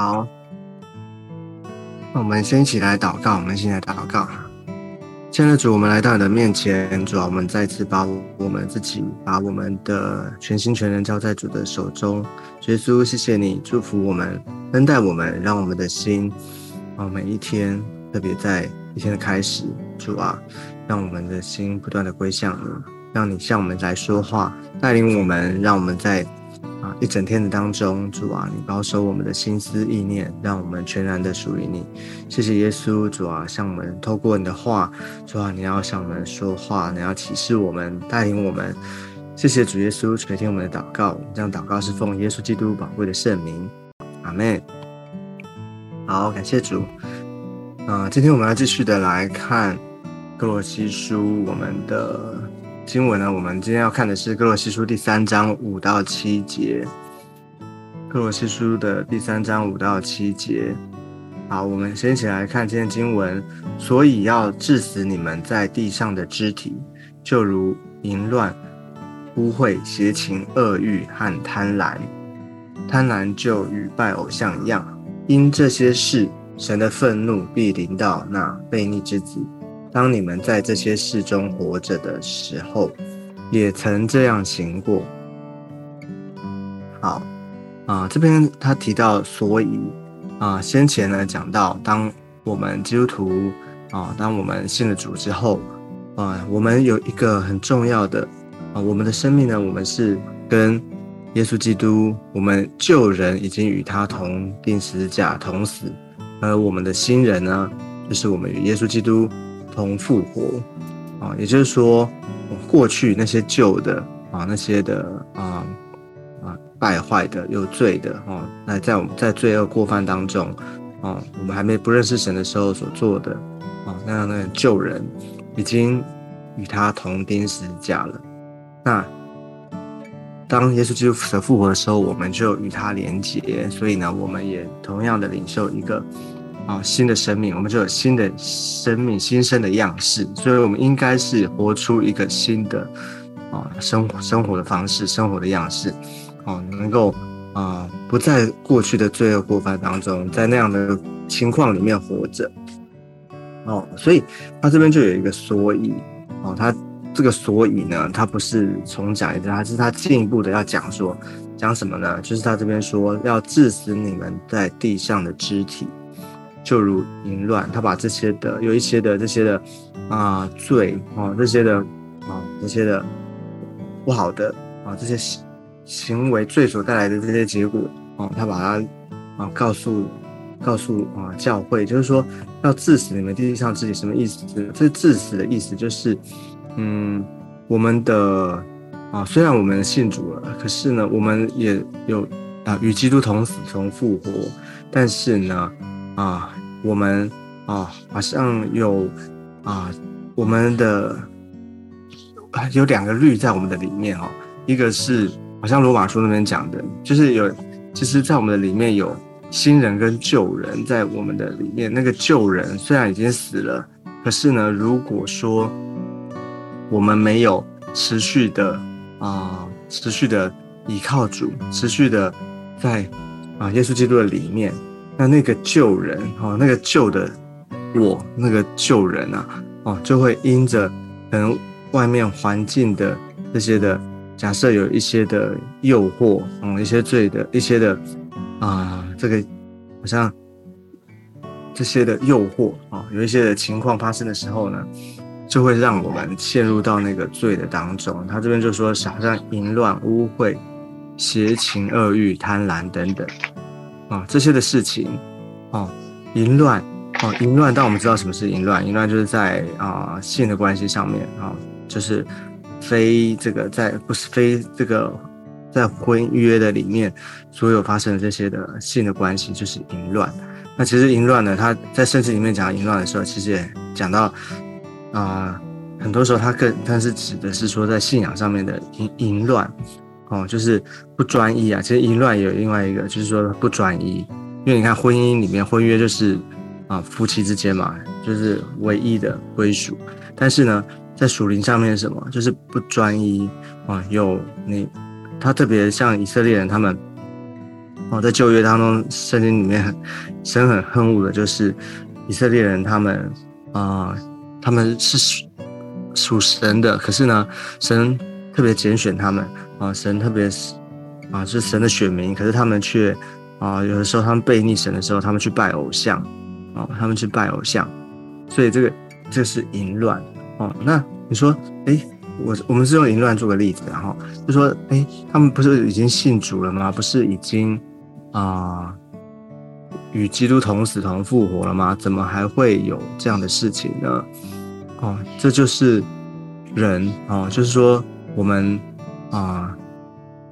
好，那我们先一起来祷告。我们先来祷告，亲爱的主，我们来到你的面前，主啊，我们再次把我们自己，把我们的全心全人交在主的手中。耶稣，谢谢你祝福我们，恩待我们，让我们的心啊，每一天，特别在一天的开始，主啊，让我们的心不断的归向你，让你向我们来说话，带领我们，让我们在。啊，一整天的当中，主啊，你保守我们的心思意念，让我们全然的属于你。谢谢耶稣，主啊，向我们透过你的话，主啊，你要向我们说话，你要启示我们，带领我们。谢谢主耶稣垂听我们的祷告，这样祷告是奉耶稣基督宝贵的圣名，阿门。好，感谢主。啊，今天我们要继续的来看哥罗西书，我们的。经文呢？我们今天要看的是《哥罗西书》第三章五到七节，《哥罗西书》的第三章五到七节。好，我们先一起来看今天经文。所以要治死你们在地上的肢体，就如淫乱、污秽、邪情、恶欲和贪婪。贪婪就与拜偶像一样。因这些事，神的愤怒必临到那悖逆之子。当你们在这些事中活着的时候，也曾这样行过。好啊，这边他提到，所以啊，先前呢讲到，当我们基督徒啊，当我们信了主之后啊，我们有一个很重要的啊，我们的生命呢，我们是跟耶稣基督，我们旧人已经与他同定十字架同死，而我们的新人呢，就是我们与耶稣基督。同复活啊，也就是说，过去那些旧的啊，那些的啊啊败坏的、有罪的啊，那在我们在罪恶过犯当中啊，我们还没不认识神的时候所做的啊那样的旧人，已经与他同钉十字架了。那当耶稣基督的复活的时候，我们就与他连结，所以呢，我们也同样的领受一个。啊，新的生命，我们就有新的生命、新生的样式，所以我们应该是活出一个新的啊生活生活的方式、生活的样式，哦，能够啊不在过去的罪恶过犯当中，在那样的情况里面活着，哦，所以他这边就有一个所以，哦，他这个所以呢，他不是重讲一次，他是他进一步的要讲说，讲什么呢？就是他这边说要致死你们在地上的肢体。就如淫乱，他把这些的有一些的这些的啊罪啊这些的啊这些的不好的啊这些行行为罪所带来的这些结果啊，他把它啊告诉告诉啊教会，就是说要致死你们地上自己什么意思？这致死的意思就是嗯我们的啊虽然我们信主了，可是呢我们也有啊与基督同死同复活，但是呢。啊，我们啊，好像有啊，我们的有两个律在我们的里面哦。一个是好像罗马书那边讲的，就是有，其实，在我们的里面有新人跟旧人在我们的里面。那个旧人虽然已经死了，可是呢，如果说我们没有持续的啊，持续的依靠主，持续的在啊耶稣基督的里面。那那个旧人哦，那个旧的我，那个旧人啊，哦，就会因着可能外面环境的这些的，假设有一些的诱惑，嗯，一些罪的一些的啊，这个好像这些的诱惑啊，有一些的情况发生的时候呢，就会让我们陷入到那个罪的当中。他这边就说，好像淫乱、污秽、邪情、恶欲、贪婪等等。啊，这些的事情，哦，淫乱，哦，淫乱。但我们知道什么是淫乱？淫乱就是在啊性的关系上面啊，就是非这个在不是非这个在婚约的里面所有发生的这些的性的关系，就是淫乱。那其实淫乱呢，他在圣经里面讲淫乱的时候，其实也讲到啊，很多时候他更但是指的是说在信仰上面的淫淫乱。哦，就是不专一啊。其实淫乱也有另外一个，就是说不专一。因为你看婚姻里面婚约就是啊夫妻之间嘛，就是唯一的归属。但是呢，在属灵上面什么，就是不专一啊。有你，他特别像以色列人，他们哦，在旧约当中，圣经里面很神很恨恶的就是以色列人，他们啊，他们是属属神的，可是呢，神特别拣选他们啊，神特别是啊，是神的选民，可是他们却啊，有的时候他们背逆神的时候，他们去拜偶像啊，他们去拜偶像，所以这个这是淫乱哦。那你说，哎？我我们是用淫乱做个例子，然后就说，哎，他们不是已经信主了吗？不是已经啊与基督同死同复活了吗？怎么还会有这样的事情呢？哦，这就是人哦，就是说我们啊，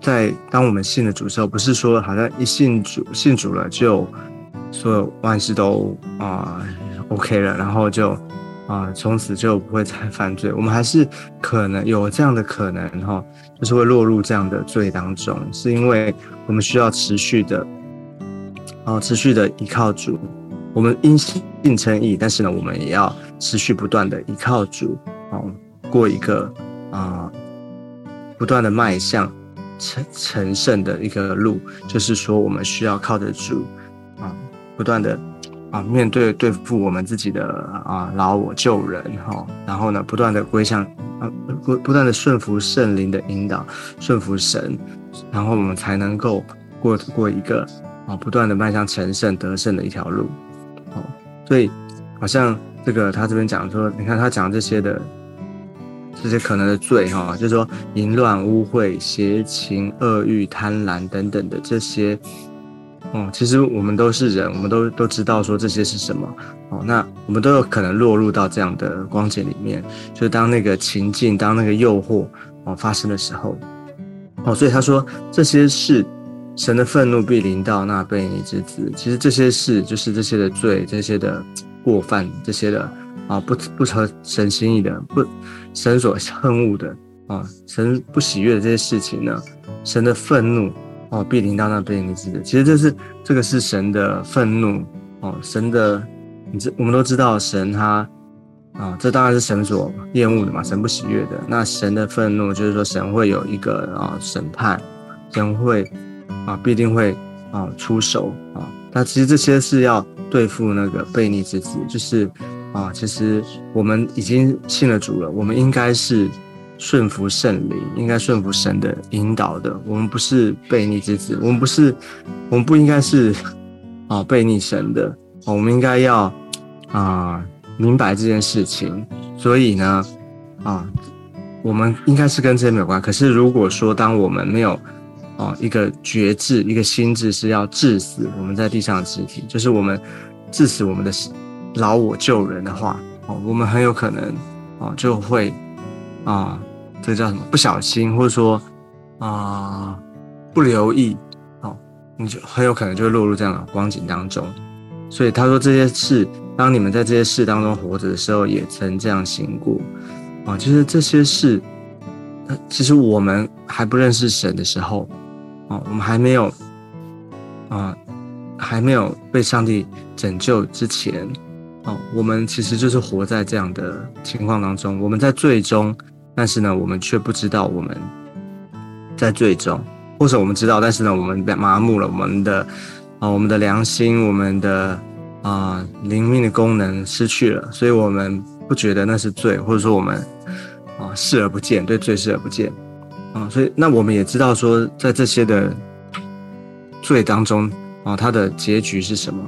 在当我们信了主之后，不是说好像一信主信主了就所有万事都啊 OK 了，然后就。啊，从此就不会再犯罪。我们还是可能有这样的可能哈，就是会落入这样的罪当中，是因为我们需要持续的，啊，持续的依靠主。我们因信称义，但是呢，我们也要持续不断的依靠主，啊，过一个啊，不断的迈向成成圣的一个路。就是说，我们需要靠得住，啊，不断的。啊，面对对付我们自己的啊老我救人哈，然后呢，不断的归向啊不不断的顺服圣灵的引导，顺服神，然后我们才能够过过一个啊不断的迈向成圣得胜的一条路。哦，所以好像这个他这边讲说，你看他讲这些的这些可能的罪哈，就是说淫乱、污秽、邪情、恶欲、贪婪等等的这些。哦，其实我们都是人，我们都都知道说这些是什么哦。那我们都有可能落入到这样的光景里面，就是当那个情境，当那个诱惑哦发生的时候，哦，所以他说这些事，神的愤怒必临到那悖逆之子。其实这些事就是这些的罪，这些的过犯，这些的啊不不合神心意的，不神所恨恶的啊，神不喜悦的这些事情呢，神的愤怒。哦，必临到那被你知的，其实这是这个是神的愤怒哦，神的，你知我们都知道神他啊，这当然是神所厌恶的嘛，神不喜悦的。那神的愤怒就是说神会有一个啊审判，神会啊必定会啊出手啊。那其实这些是要对付那个悖逆之子，就是啊，其实我们已经信了主了，我们应该是。顺服圣灵，应该顺服神的引导的。我们不是悖逆之子，我们不是，我们不应该是啊悖逆神的。我们应该要啊明白这件事情。所以呢，啊，我们应该是跟这些没有关。可是如果说当我们没有啊一个觉知，一个心智是要致死我们在地上的肢体，就是我们致死我们的老我救人的话，哦，我们很有可能哦就会啊。这叫什么？不小心，或者说啊不留意，哦，你就很有可能就会落入这样的光景当中。所以他说这些事，当你们在这些事当中活着的时候，也曾这样行过啊。其实这些事，其实我们还不认识神的时候，啊，我们还没有啊，还没有被上帝拯救之前，我们其实就是活在这样的情况当中。我们在最终。但是呢，我们却不知道我们在最终，或者我们知道，但是呢，我们麻木了，我们的啊，我们的良心，我们的啊灵命的功能失去了，所以我们不觉得那是罪，或者说我们啊视而不见，对罪视而不见啊，所以那我们也知道说，在这些的罪当中啊，它的结局是什么？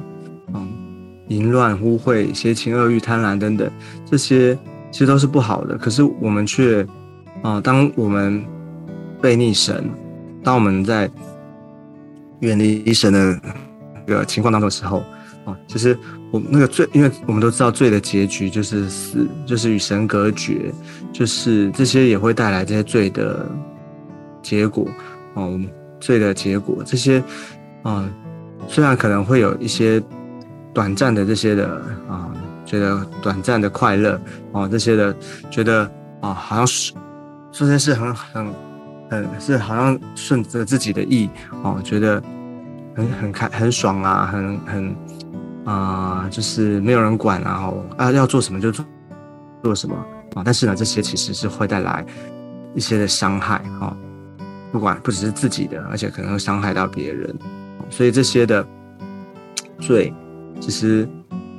淫乱、污秽、邪情、恶欲、贪婪等等这些。其实都是不好的，可是我们却啊，当我们背逆神，当我们在远离神的那个情况当中的时候啊，其实我那个罪，因为我们都知道罪的结局就是死，就是与神隔绝，就是这些也会带来这些罪的结果哦，罪的结果这些啊，虽然可能会有一些短暂的这些的啊。觉得短暂的快乐啊，这些的觉得啊，好像是这些是很很很是好像顺着自己的意啊，觉得很很开很爽啊，很很啊，就是没有人管然后啊要做什么就做做什么啊，但是呢，这些其实是会带来一些的伤害啊，不管不只是自己的，而且可能会伤害到别人，所以这些的罪，其实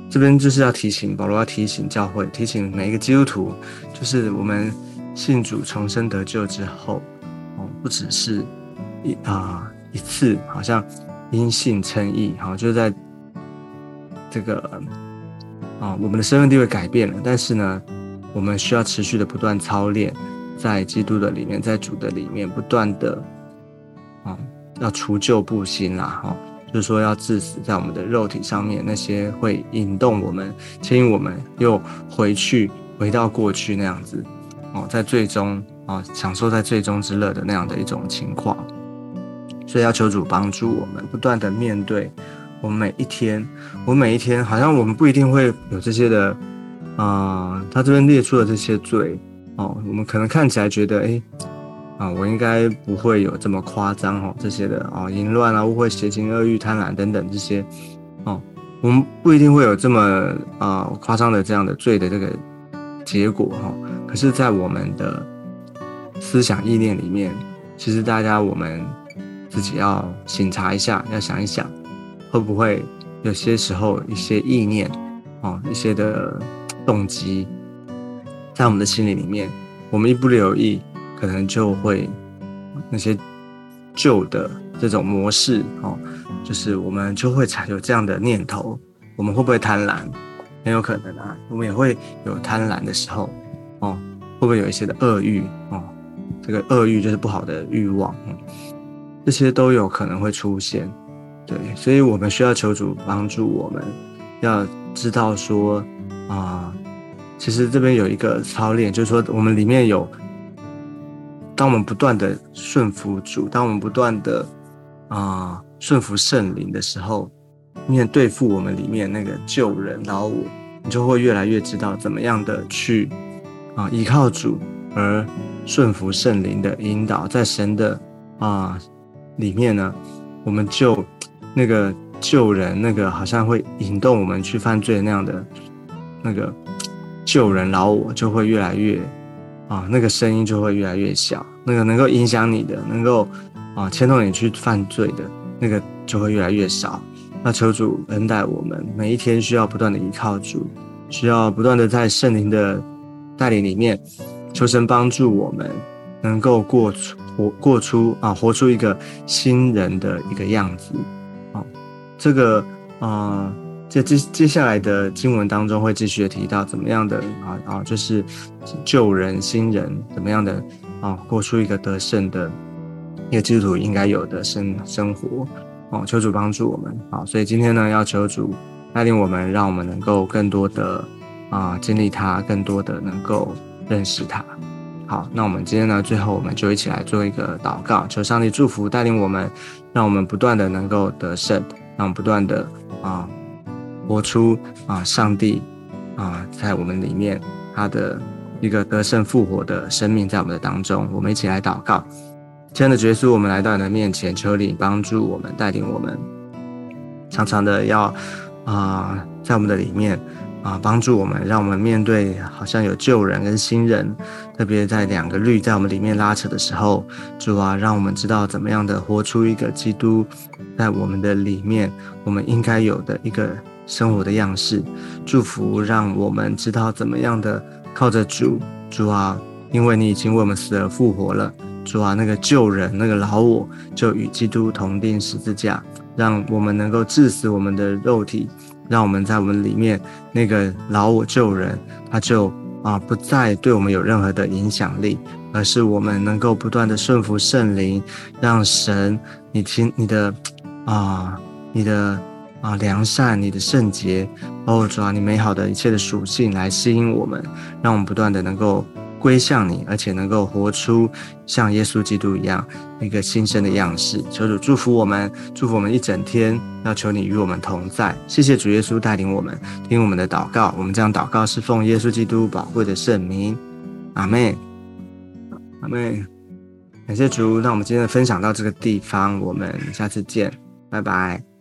这边就是要提醒保罗要提醒教会，提醒每一个基督徒，就是我们信主重生得救之后，哦，不只是一啊一次，好像因信称义，好，就在这个啊我们的身份地位改变了，但是呢，我们需要持续的不断操练，在基督的里面，在主的里面，不断的啊。要除旧布新啦，哈，就是说要致死在我们的肉体上面那些会引动我们、牵引我们又回去回到过去那样子，哦，在最终啊享受在最终之乐的那样的一种情况，所以要求主帮助我们，不断的面对我们每一天，我每一天好像我们不一定会有这些的，啊，他这边列出了这些罪，哦，我们可能看起来觉得，哎。啊，我应该不会有这么夸张哦，这些的哦，淫乱啊、误会、邪情、恶欲、贪婪等等这些，哦，我们不一定会有这么啊夸张的这样的罪的这个结果哈。可是，在我们的思想意念里面，其实大家我们自己要醒察一下，要想一想，会不会有些时候一些意念哦，一些的动机，在我们的心里里面，我们一不留意。可能就会那些旧的这种模式哦，就是我们就会才有这样的念头。我们会不会贪婪？很有可能啊，我们也会有贪婪的时候哦。会不会有一些的恶欲哦？这个恶欲就是不好的欲望，这些都有可能会出现。对，所以我们需要求主帮助我们，要知道说啊，其实这边有一个操练，就是说我们里面有。当我们不断的顺服主，当我们不断的啊顺服圣灵的时候，面对付我们里面那个旧人老我，你就会越来越知道怎么样的去啊依靠主，而顺服圣灵的引导，在神的啊里面呢，我们就那个旧人那个好像会引动我们去犯罪那样的那个旧人老我，就会越来越。啊，那个声音就会越来越小，那个能够影响你的，能够啊牵动你去犯罪的那个就会越来越少。那求主恩待我们，每一天需要不断的依靠主，需要不断的在圣灵的带领里面，求神帮助我们，能够过出活过出啊活出一个新人的一个样子。啊，这个啊。接接下来的经文当中会继续的提到怎么样的啊啊，就是救人新人怎么样的啊，过出一个得胜的一个基督徒应该有的生生活哦，求主帮助我们啊，所以今天呢要求主带领我们，让我们能够更多的啊经历他，更多的能够认识他。好，那我们今天呢最后我们就一起来做一个祷告，求上帝祝福带领我们，让我们不断的能够得胜，让我们不断的啊。活出啊，上帝啊，在我们里面，他的一个得胜复活的生命在我们的当中，我们一起来祷告。亲爱的耶稣，我们来到你的面前，求你帮助我们，带领我们，常常的要啊，在我们的里面啊，帮助我们，让我们面对好像有旧人跟新人，特别在两个律在我们里面拉扯的时候，主啊，让我们知道怎么样的活出一个基督在我们的里面，我们应该有的一个。生活的样式，祝福让我们知道怎么样的靠着主，主啊，因为你已经为我们死而复活了，主啊，那个旧人那个老我就与基督同钉十字架，让我们能够致死我们的肉体，让我们在我们里面那个老我旧人，他就啊不再对我们有任何的影响力，而是我们能够不断的顺服圣灵，让神，你听你的啊，你的。啊，良善，你的圣洁，哦，主啊，你美好的一切的属性来吸引我们，让我们不断的能够归向你，而且能够活出像耶稣基督一样一个新生的样式。求主祝福我们，祝福我们一整天，要求你与我们同在。谢谢主耶稣带领我们，听我们的祷告。我们这样祷告是奉耶稣基督宝贵的圣名，阿妹，阿妹，感谢主。那我们今天的分享到这个地方，我们下次见，拜拜。